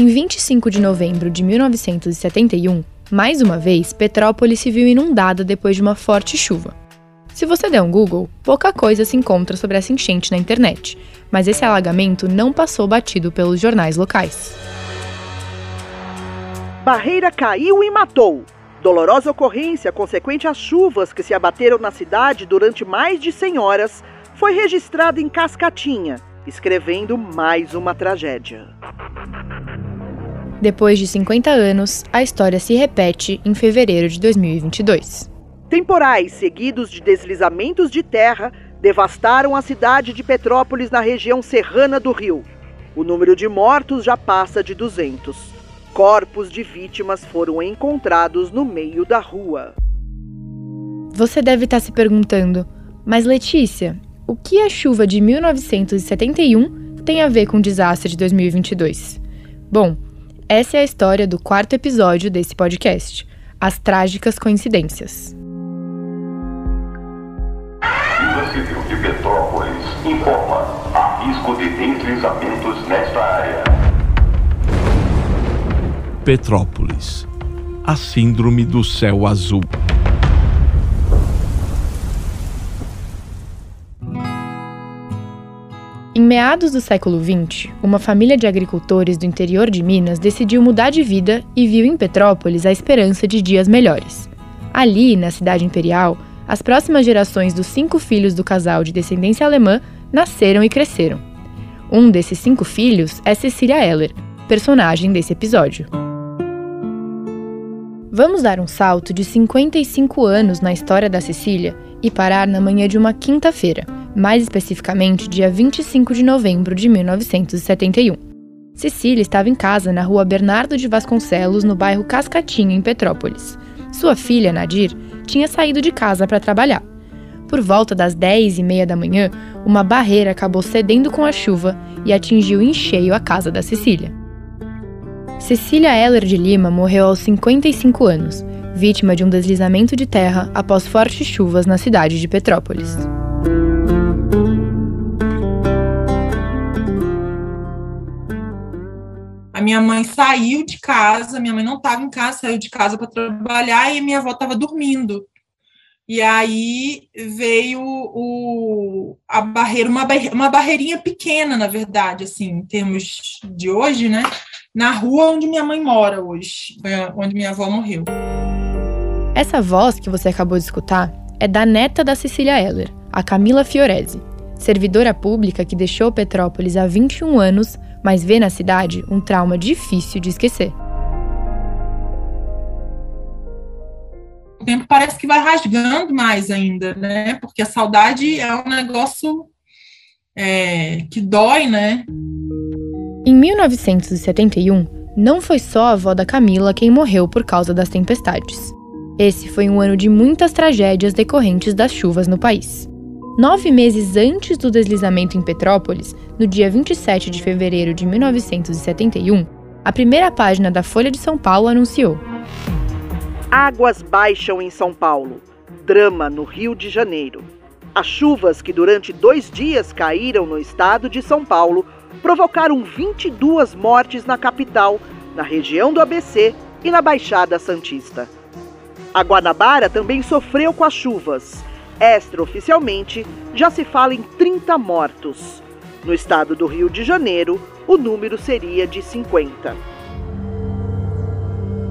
Em 25 de novembro de 1971, mais uma vez, Petrópolis se viu inundada depois de uma forte chuva. Se você der um Google, pouca coisa se encontra sobre essa enchente na internet, mas esse alagamento não passou batido pelos jornais locais. Barreira caiu e matou. Dolorosa ocorrência consequente às chuvas que se abateram na cidade durante mais de 100 horas foi registrada em Cascatinha, escrevendo mais uma tragédia. Depois de 50 anos, a história se repete em fevereiro de 2022. Temporais seguidos de deslizamentos de terra devastaram a cidade de Petrópolis na região serrana do Rio. O número de mortos já passa de 200. Corpos de vítimas foram encontrados no meio da rua. Você deve estar se perguntando, mas Letícia, o que a chuva de 1971 tem a ver com o desastre de 2022? Bom, essa é a história do quarto episódio desse podcast, As Trágicas Coincidências. Civil de Petrópolis informa há risco de deslizamentos nesta área. Petrópolis. A síndrome do céu azul. Em meados do século XX, uma família de agricultores do interior de Minas decidiu mudar de vida e viu em Petrópolis a esperança de dias melhores. Ali, na cidade imperial, as próximas gerações dos cinco filhos do casal de descendência alemã nasceram e cresceram. Um desses cinco filhos é Cecília Eller, personagem desse episódio. Vamos dar um salto de 55 anos na história da Cecília e parar na manhã de uma quinta-feira, mais especificamente dia 25 de novembro de 1971. Cecília estava em casa na rua Bernardo de Vasconcelos, no bairro Cascatinha, em Petrópolis. Sua filha, Nadir, tinha saído de casa para trabalhar. Por volta das 10 e meia da manhã, uma barreira acabou cedendo com a chuva e atingiu em cheio a casa da Cecília. Cecília Heller de Lima morreu aos 55 anos, vítima de um deslizamento de terra após fortes chuvas na cidade de Petrópolis. A minha mãe saiu de casa, minha mãe não estava em casa, saiu de casa para trabalhar e minha avó estava dormindo. E aí veio o, a barreira, uma, barre, uma barreirinha pequena, na verdade, assim, em termos de hoje, né? Na rua onde minha mãe mora hoje, onde minha avó morreu. Essa voz que você acabou de escutar é da neta da Cecília Heller, a Camila Fiorese, servidora pública que deixou Petrópolis há 21 anos mas vê na cidade um trauma difícil de esquecer. O tempo parece que vai rasgando mais ainda, né? Porque a saudade é um negócio é, que dói, né? Em 1971, não foi só a avó da Camila quem morreu por causa das tempestades. Esse foi um ano de muitas tragédias decorrentes das chuvas no país. Nove meses antes do deslizamento em Petrópolis, no dia 27 de fevereiro de 1971, a primeira página da Folha de São Paulo anunciou: Águas baixam em São Paulo. Drama no Rio de Janeiro. As chuvas que durante dois dias caíram no estado de São Paulo provocaram 22 mortes na capital, na região do ABC e na Baixada Santista. A Guanabara também sofreu com as chuvas Extraoficialmente, já se fala em 30 mortos. No estado do Rio de Janeiro, o número seria de 50.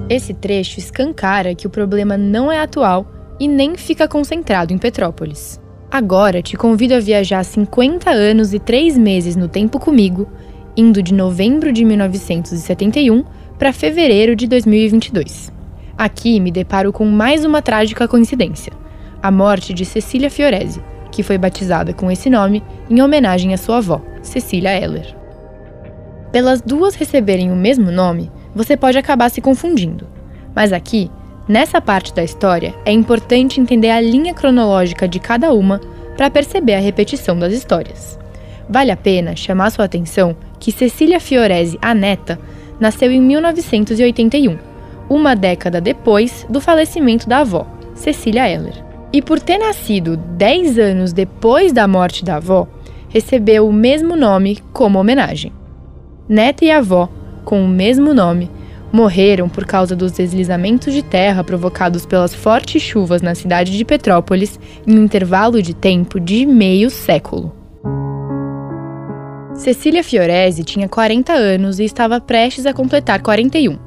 Esse trecho escancara que o problema não é atual e nem fica concentrado em Petrópolis. Agora te convido a viajar 50 anos e 3 meses no tempo comigo, indo de novembro de 1971 para fevereiro de 2022. Aqui me deparo com mais uma trágica coincidência a morte de Cecília Fiorese, que foi batizada com esse nome em homenagem à sua avó, Cecília Heller. Pelas duas receberem o mesmo nome, você pode acabar se confundindo. Mas aqui, nessa parte da história, é importante entender a linha cronológica de cada uma para perceber a repetição das histórias. Vale a pena chamar sua atenção que Cecília Fiorese, a neta, nasceu em 1981, uma década depois do falecimento da avó, Cecília Heller e por ter nascido 10 anos depois da morte da avó, recebeu o mesmo nome como homenagem. Neta e avó com o mesmo nome, morreram por causa dos deslizamentos de terra provocados pelas fortes chuvas na cidade de Petrópolis em um intervalo de tempo de meio século. Cecília Fiorese tinha 40 anos e estava prestes a completar 41.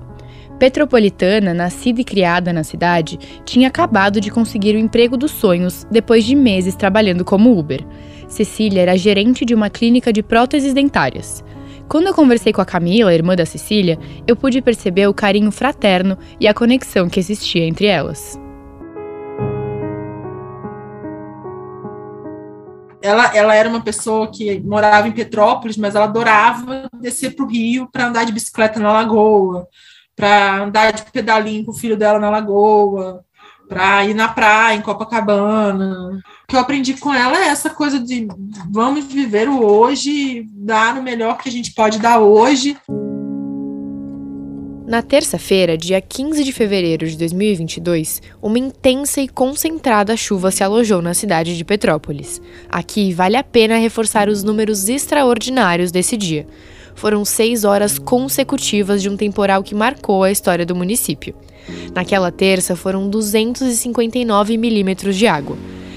Petropolitana, nascida e criada na cidade, tinha acabado de conseguir o emprego dos sonhos depois de meses trabalhando como Uber. Cecília era gerente de uma clínica de próteses dentárias. Quando eu conversei com a Camila, irmã da Cecília, eu pude perceber o carinho fraterno e a conexão que existia entre elas. Ela, ela era uma pessoa que morava em Petrópolis, mas ela adorava descer para o Rio para andar de bicicleta na lagoa, para andar de pedalinho com o filho dela na lagoa, para ir na praia, em Copacabana. O que eu aprendi com ela é essa coisa de vamos viver o hoje, dar o melhor que a gente pode dar hoje. Na terça-feira, dia 15 de fevereiro de 2022, uma intensa e concentrada chuva se alojou na cidade de Petrópolis. Aqui vale a pena reforçar os números extraordinários desse dia. Foram seis horas consecutivas de um temporal que marcou a história do município. Naquela terça foram 259 milímetros de água.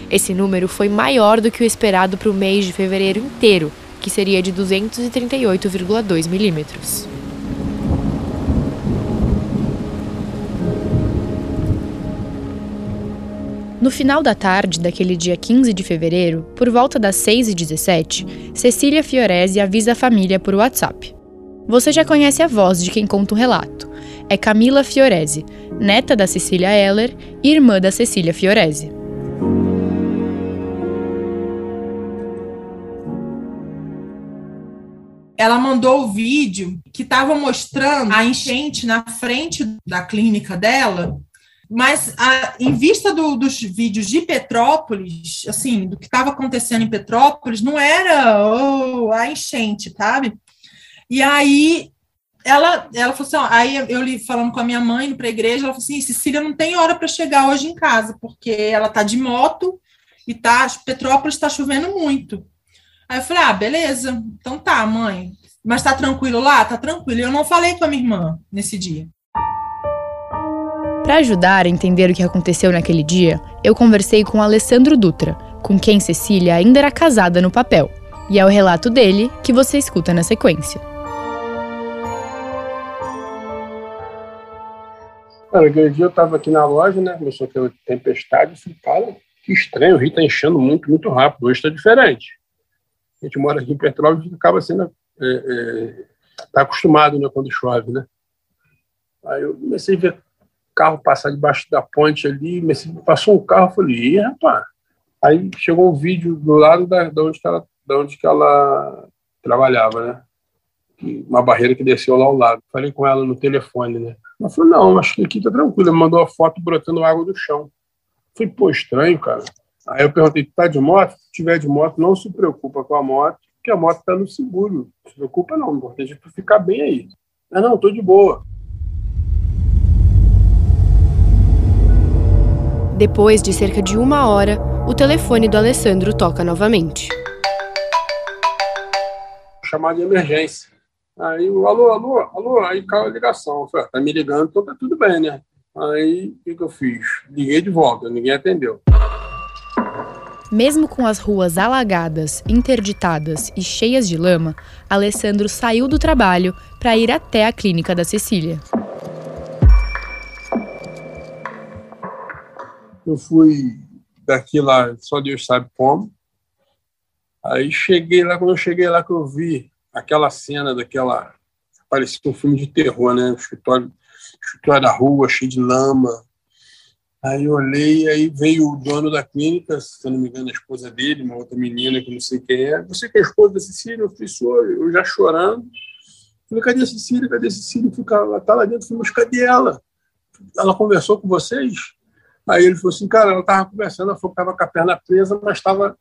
Esse número foi maior do que o esperado para o mês de fevereiro inteiro, que seria de 238,2 milímetros. No final da tarde daquele dia 15 de fevereiro, por volta das 6h17, Cecília Fiorese avisa a família por WhatsApp. Você já conhece a voz de quem conta o relato é Camila Fiorese, neta da Cecília Heller e irmã da Cecília Fiorese. Ela mandou o vídeo que estava mostrando a enchente na frente da clínica dela, mas a, em vista do, dos vídeos de Petrópolis, assim, do que estava acontecendo em Petrópolis, não era oh, a enchente, sabe? E aí ela, ela falou assim: ó, aí eu li falando com a minha mãe indo para a igreja, ela falou assim: Cecília não tem hora para chegar hoje em casa, porque ela tá de moto e tá, Petrópolis está chovendo muito. Aí eu falei: ah, beleza, então tá, mãe. Mas tá tranquilo lá? Tá tranquilo. Eu não falei com a minha irmã nesse dia. Para ajudar a entender o que aconteceu naquele dia, eu conversei com Alessandro Dutra, com quem Cecília ainda era casada no papel. E é o relato dele que você escuta na sequência. Cara, aquele dia eu estava aqui na loja, né? Começou aquela tempestade. Eu falei, cara, que estranho, o rio está enchendo muito, muito rápido. Hoje está diferente. A gente mora aqui em Petrópolis acaba sendo. É, é, tá acostumado, né? Quando chove, né? Aí eu comecei a ver carro passar debaixo da ponte ali. Comecei, passou um carro, eu falei, ih, rapaz. Aí chegou um vídeo do lado da, da, onde, ela, da onde que ela trabalhava, né? Uma barreira que desceu lá ao lado. Falei com ela no telefone, né? Ela falou, não, acho que aqui tá tranquilo. Ela mandou a foto brotando água do chão. Falei, pô, estranho, cara. Aí eu perguntei, tá de moto? Se tiver de moto, não se preocupa com a moto, porque a moto tá no seguro. Não se preocupa não, o importante é tu ficar bem aí. Ah, não, tô de boa. Depois de cerca de uma hora, o telefone do Alessandro toca novamente. Chamada de emergência. Aí, alô, alô, alô, aí caiu a ligação. Eu falei, tá me ligando, então tá tudo bem, né? Aí, o que, que eu fiz? Liguei de volta, ninguém atendeu. Mesmo com as ruas alagadas, interditadas e cheias de lama, Alessandro saiu do trabalho para ir até a clínica da Cecília. Eu fui daqui lá, só Deus sabe como. Aí cheguei lá, quando eu cheguei lá que eu vi aquela cena daquela. Parecia um filme de terror, né? O escritório, escritório da rua, cheio de lama. Aí eu olhei, aí veio o dono da clínica, se não me engano, a esposa dele, uma outra menina que não sei quem é. Você que é a esposa da Cecília? Eu falei, sou, eu já chorando. Falei, cadê a Cecília? Cadê a Cecília? Ela tá lá dentro. Falei, mas cadê ela? Ela conversou com vocês? Aí ele falou assim, cara, ela estava conversando, ela falou que estava com a perna presa, mas estava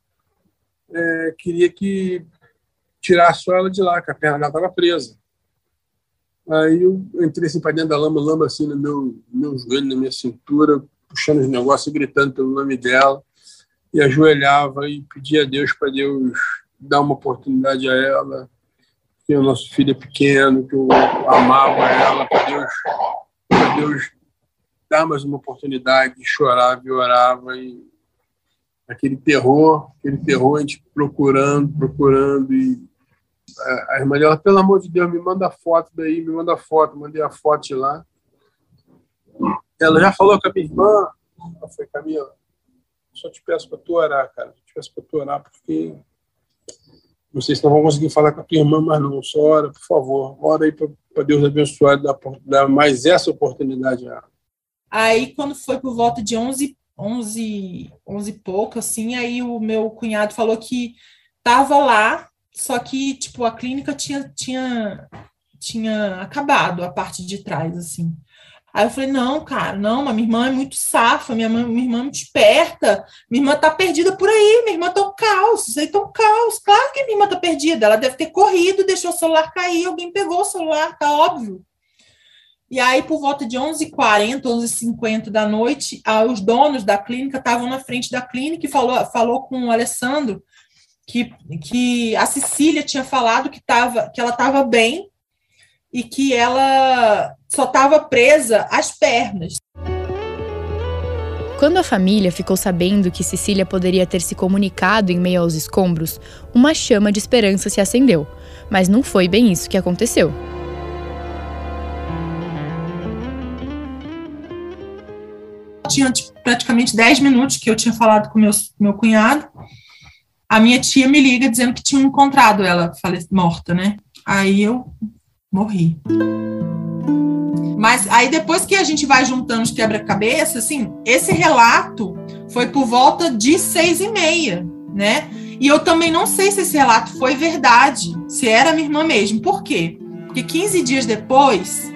é, queria que tirar só ela de lá, que a perna dela estava presa. Aí eu entrei assim para dentro da lama, lama assim no meu, meu joelho, na minha cintura, puxando os negócios, gritando pelo nome dela, e ajoelhava e pedia a Deus para Deus dar uma oportunidade a ela. que o nosso filho é pequeno, que eu amava ela, para Deus, Deus dar mais uma oportunidade, chorava e orava e aquele terror, aquele terror, a gente procurando, procurando e a irmã dela, pelo amor de Deus, me manda foto daí, me manda foto, mandei a foto lá. Ela já falou com a minha irmã, ela foi, Camila, só te peço para tu orar, cara, te peço para tu orar, porque não sei se não vão conseguir falar com a tua irmã, mas não, só ora, por favor, ora aí para Deus abençoar e dar, dar mais essa oportunidade a. Aí, quando foi por volta de 11 11, 11 e pouco, assim, aí o meu cunhado falou que tava lá, só que, tipo, a clínica tinha, tinha, tinha acabado a parte de trás, assim. Aí eu falei, não, cara, não, mas minha irmã é muito safa, minha, mãe, minha irmã é muito esperta, minha irmã tá perdida por aí, minha irmã tá um caos, isso aí tá um caos, claro que minha irmã tá perdida, ela deve ter corrido, deixou o celular cair, alguém pegou o celular, tá óbvio. E aí, por volta de 11h40, 11h50 da noite, ah, os donos da clínica estavam na frente da clínica e falou, falou com o Alessandro que, que a Cecília tinha falado que, tava, que ela estava bem e que ela só estava presa às pernas. Quando a família ficou sabendo que Cecília poderia ter se comunicado em meio aos escombros, uma chama de esperança se acendeu. Mas não foi bem isso que aconteceu. tinha tipo, praticamente 10 minutos que eu tinha falado com meu, meu cunhado. A minha tia me liga dizendo que tinha encontrado ela morta, né? Aí eu morri. Mas aí depois que a gente vai juntando os quebra-cabeça, assim, esse relato foi por volta de seis e meia, né? E eu também não sei se esse relato foi verdade, se era minha irmã mesmo. Por quê? Porque 15 dias depois,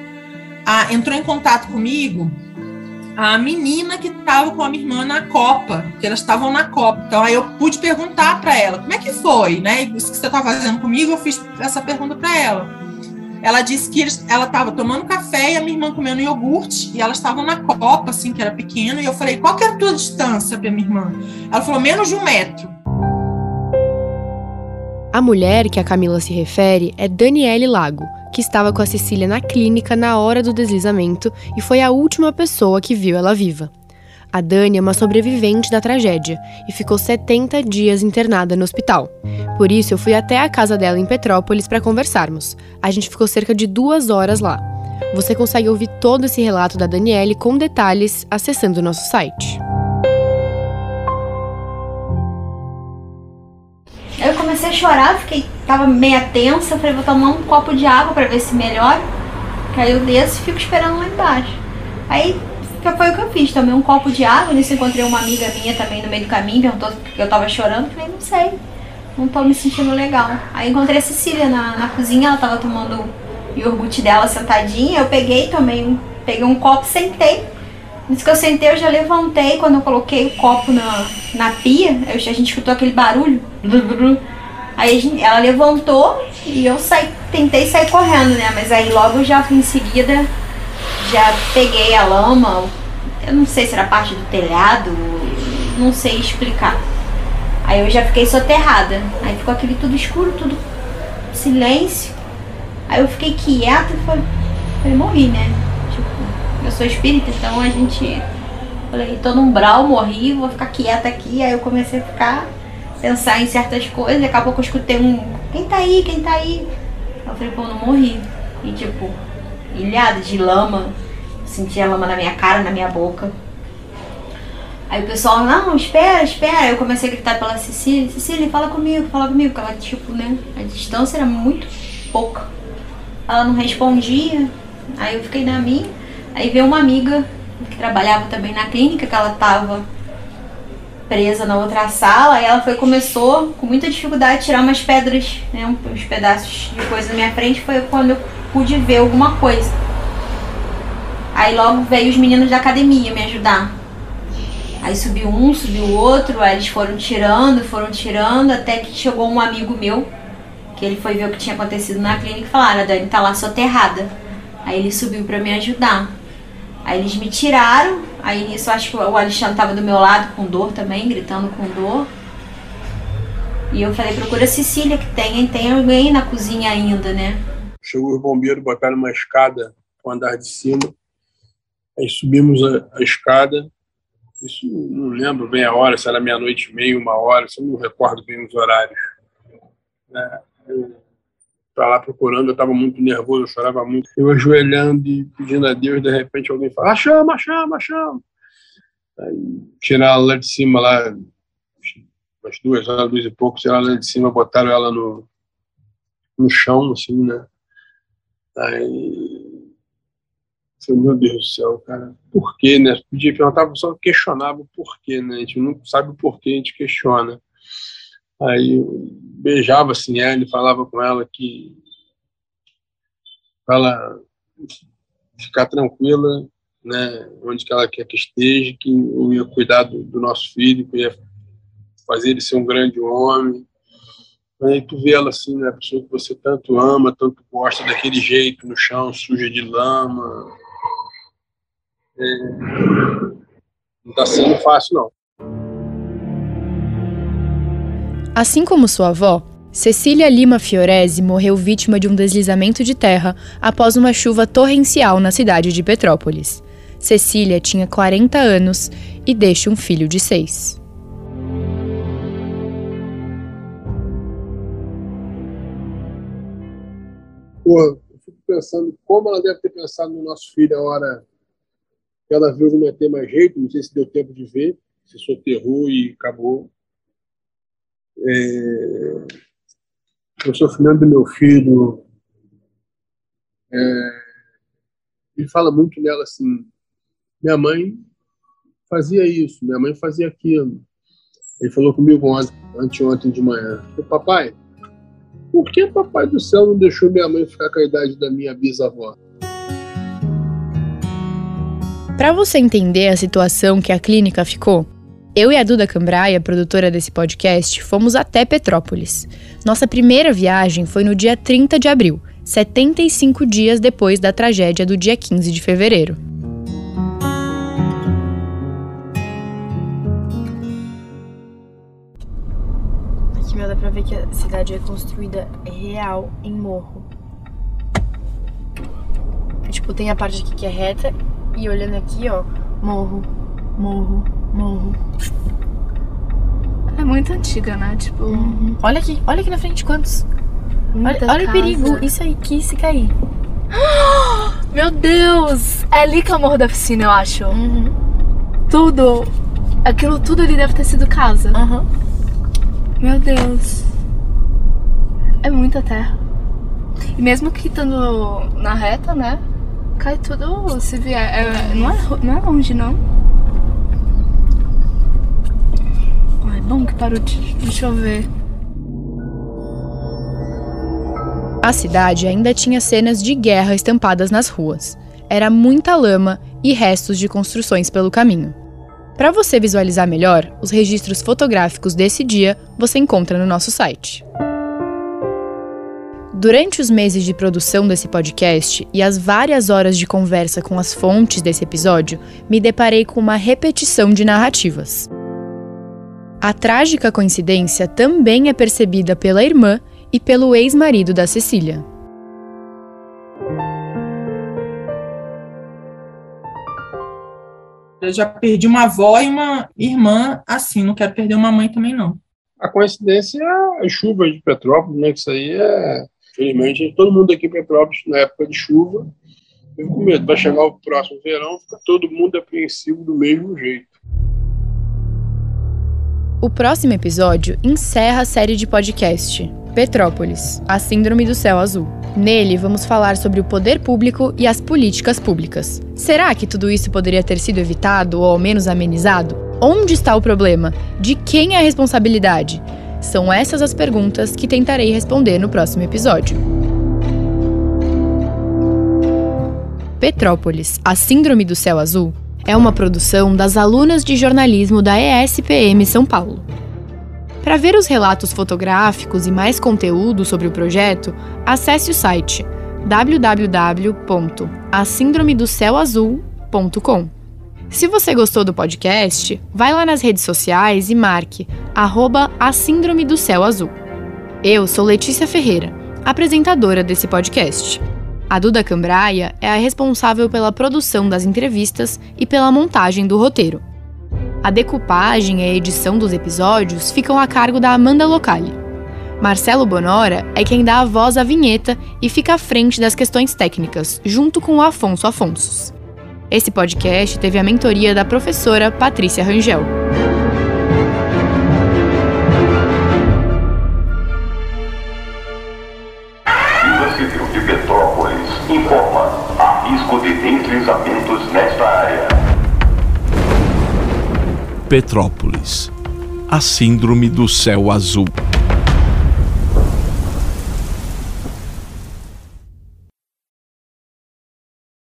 a, entrou em contato comigo a menina que estava com a minha irmã na Copa, que elas estavam na Copa. Então aí eu pude perguntar para ela, como é que foi, né? Isso que você está fazendo comigo, eu fiz essa pergunta para ela. Ela disse que eles, ela estava tomando café e a minha irmã comendo iogurte e elas estavam na Copa, assim, que era pequena. E eu falei, qual que é a tua distância para minha irmã? Ela falou, menos de um metro. A mulher que a Camila se refere é Daniele Lago, que estava com a Cecília na clínica na hora do deslizamento e foi a última pessoa que viu ela viva. A Dani é uma sobrevivente da tragédia e ficou 70 dias internada no hospital. Por isso, eu fui até a casa dela em Petrópolis para conversarmos. A gente ficou cerca de duas horas lá. Você consegue ouvir todo esse relato da Daniele com detalhes acessando o nosso site. Eu comecei a chorar, fiquei, tava meia tensa, falei, vou tomar um copo de água para ver se melhora. Que aí eu desço e fico esperando lá embaixo. Aí foi o que eu fiz, tomei um copo de água, nisso encontrei uma amiga minha também no meio do caminho, perguntou porque eu tava chorando, falei, não sei, não tô me sentindo legal. Aí encontrei a Cecília na, na cozinha, ela tava tomando o iogurte dela sentadinha, eu peguei, tomei um, peguei um copo, sentei, Nisso que eu sentei, eu já levantei. Quando eu coloquei o copo na, na pia, eu, a gente escutou aquele barulho. Aí ela levantou e eu saí, tentei sair correndo, né? Mas aí logo já em seguida já peguei a lama. Eu não sei se era parte do telhado, não sei explicar. Aí eu já fiquei soterrada. Aí ficou aquele tudo escuro, tudo silêncio. Aí eu fiquei quieta e falei, falei morri, né? Eu sou espírita, então a gente. Falei, tô num brau, morri, vou ficar quieta aqui. Aí eu comecei a ficar, pensar em certas coisas, e acabou que eu escutei um. Quem tá aí? Quem tá aí? Eu falei, pô, não morri. E tipo, ilhada de lama, sentia lama na minha cara, na minha boca. Aí o pessoal, não, espera, espera. Aí eu comecei a gritar pela Cecília, Cecília, fala comigo, fala comigo. Porque ela, tipo, né, a distância era muito pouca. Ela não respondia, aí eu fiquei na minha. Aí veio uma amiga que trabalhava também na clínica, que ela estava presa na outra sala, e ela foi começou com muita dificuldade a tirar umas pedras, né, uns pedaços de coisa na minha frente, foi quando eu pude ver alguma coisa. Aí logo veio os meninos da academia me ajudar. Aí subiu um, subiu o outro, aí eles foram tirando, foram tirando, até que chegou um amigo meu, que ele foi ver o que tinha acontecido na clínica e falaram, a Dani tá lá soterrada. Aí ele subiu para me ajudar. Aí eles me tiraram, aí nisso acho que o Alexandre tava do meu lado com dor também, gritando com dor. E eu falei, procura a Cecília, que tem, tem alguém na cozinha ainda, né? Chegou os bombeiros, botaram uma escada para o andar de cima. Aí subimos a, a, escada. Isso não lembro bem a hora, se era meia-noite e meia, uma hora, se não recordo bem os horários. Né? Para lá procurando, eu estava muito nervoso, eu chorava muito. Eu ajoelhando e pedindo a Deus, de repente alguém fala: ah, chama, chama, chama. Aí tiraram lá de cima, lá, umas duas horas, duas e pouco, tiraram lá de cima, botaram ela no, no chão, assim, né? Aí, falei, meu Deus do céu, cara, por quê, né? Podia perguntar, só questionava o porquê, né? A gente não sabe o porquê, a gente questiona. Aí beijava ela e falava com ela que ela ficar tranquila, né, onde que ela quer que esteja, que eu ia cuidar do, do nosso filho, que eu ia fazer ele ser um grande homem. Aí tu vê ela assim, né, a pessoa que você tanto ama, tanto gosta, daquele jeito, no chão, suja de lama. É, não está sendo fácil, não. Assim como sua avó, Cecília Lima Fiorese morreu vítima de um deslizamento de terra após uma chuva torrencial na cidade de Petrópolis. Cecília tinha 40 anos e deixa um filho de 6. Pô, eu fico pensando como ela deve ter pensado no nosso filho a hora que ela viu que não ia ter mais jeito, não sei se deu tempo de ver, se soterrou e acabou. É, o sofrimento do meu filho é, ele fala muito nela assim minha mãe fazia isso minha mãe fazia aquilo. Ele falou comigo ontem anteontem de manhã papai por que papai do céu não deixou minha mãe ficar com a idade da minha bisavó? Para você entender a situação que a clínica ficou eu e a Duda Cambraia, produtora desse podcast, fomos até Petrópolis. Nossa primeira viagem foi no dia 30 de abril, 75 dias depois da tragédia do dia 15 de fevereiro. Aqui dá pra ver que a cidade é construída real em morro. Tipo, tem a parte aqui que é reta e olhando aqui, ó, morro, morro, morro. É muito antiga, né? Tipo. Uhum. Olha aqui, olha aqui na frente quantos. Olha, olha o perigo, isso aí, que se cair. Meu Deus! É ali que é o morro da piscina, eu acho. Uhum. Tudo. Aquilo tudo ali deve ter sido casa. Uhum. Meu Deus. É muita terra. E mesmo que estando na reta, né? Cai tudo se vier. É, não, é, não é longe, não. Bom que parou de chover. A cidade ainda tinha cenas de guerra estampadas nas ruas. Era muita lama e restos de construções pelo caminho. Para você visualizar melhor, os registros fotográficos desse dia você encontra no nosso site. Durante os meses de produção desse podcast e as várias horas de conversa com as fontes desse episódio, me deparei com uma repetição de narrativas. A trágica coincidência também é percebida pela irmã e pelo ex-marido da Cecília. Eu já perdi uma avó e uma irmã assim, não quero perder uma mãe também não. A coincidência é a chuva de Petrópolis, né? Que isso aí é, infelizmente, todo mundo aqui em Petrópolis na época de chuva, fica com medo. Vai chegar o próximo verão, fica todo mundo apreensivo do mesmo jeito. O próximo episódio encerra a série de podcast Petrópolis, a Síndrome do Céu Azul. Nele, vamos falar sobre o poder público e as políticas públicas. Será que tudo isso poderia ter sido evitado ou ao menos amenizado? Onde está o problema? De quem é a responsabilidade? São essas as perguntas que tentarei responder no próximo episódio. Petrópolis, a Síndrome do Céu Azul é uma produção das alunas de jornalismo da ESPM São Paulo. Para ver os relatos fotográficos e mais conteúdo sobre o projeto, acesse o site www.asindromedoceoazul.com. Se você gostou do podcast, vai lá nas redes sociais e marque arroba a Síndrome do Céu Azul. Eu sou Letícia Ferreira, apresentadora desse podcast. A Duda Cambraia é a responsável pela produção das entrevistas e pela montagem do roteiro. A decupagem e a edição dos episódios ficam a cargo da Amanda Locali. Marcelo Bonora é quem dá a voz à vinheta e fica à frente das questões técnicas, junto com o Afonso Afonsos. Esse podcast teve a mentoria da professora Patrícia Rangel. Petrópolis. A síndrome do céu azul.